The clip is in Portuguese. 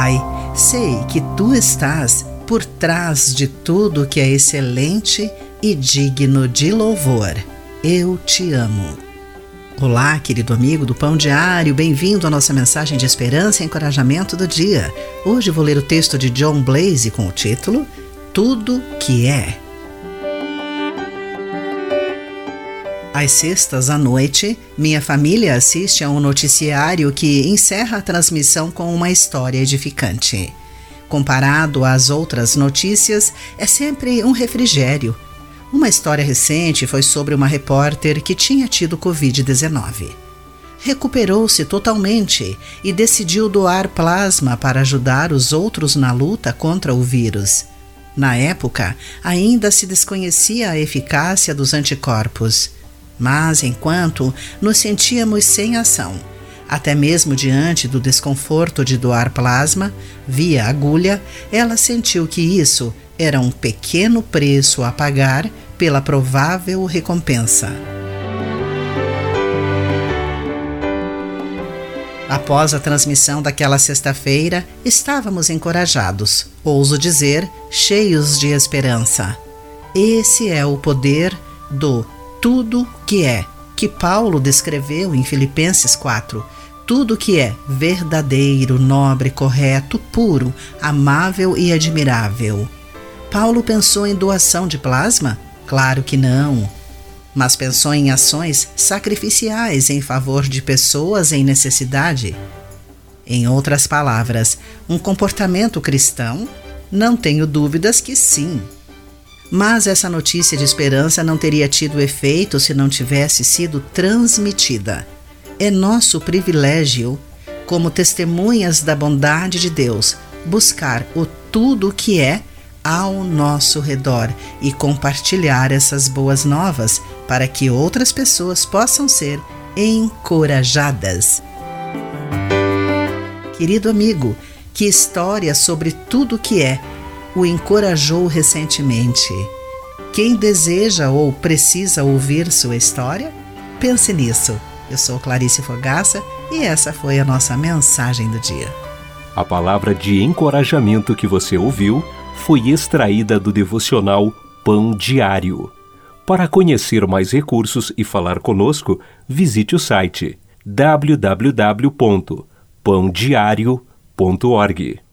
Pai, sei que tu estás por trás de tudo que é excelente e digno de louvor. Eu te amo. Olá, querido amigo do Pão Diário, bem-vindo à nossa mensagem de esperança e encorajamento do dia. Hoje vou ler o texto de John Blaze com o título Tudo que é. Às sextas à noite, minha família assiste a um noticiário que encerra a transmissão com uma história edificante. Comparado às outras notícias, é sempre um refrigério. Uma história recente foi sobre uma repórter que tinha tido Covid-19. Recuperou-se totalmente e decidiu doar plasma para ajudar os outros na luta contra o vírus. Na época, ainda se desconhecia a eficácia dos anticorpos. Mas enquanto nos sentíamos sem ação, até mesmo diante do desconforto de doar plasma via agulha, ela sentiu que isso era um pequeno preço a pagar pela provável recompensa. Após a transmissão daquela sexta-feira, estávamos encorajados, ouso dizer, cheios de esperança. Esse é o poder do tudo que é, que Paulo descreveu em Filipenses 4. Tudo que é verdadeiro, nobre, correto, puro, amável e admirável. Paulo pensou em doação de plasma? Claro que não. Mas pensou em ações sacrificiais em favor de pessoas em necessidade? Em outras palavras, um comportamento cristão? Não tenho dúvidas que sim. Mas essa notícia de esperança não teria tido efeito se não tivesse sido transmitida. É nosso privilégio, como testemunhas da bondade de Deus, buscar o tudo que é ao nosso redor e compartilhar essas boas novas para que outras pessoas possam ser encorajadas. Querido amigo, que história sobre tudo que é o encorajou recentemente. Quem deseja ou precisa ouvir sua história? Pense nisso. Eu sou Clarice Fogaça e essa foi a nossa mensagem do dia. A palavra de encorajamento que você ouviu foi extraída do devocional Pão Diário. Para conhecer mais recursos e falar conosco, visite o site www.pandiario.org.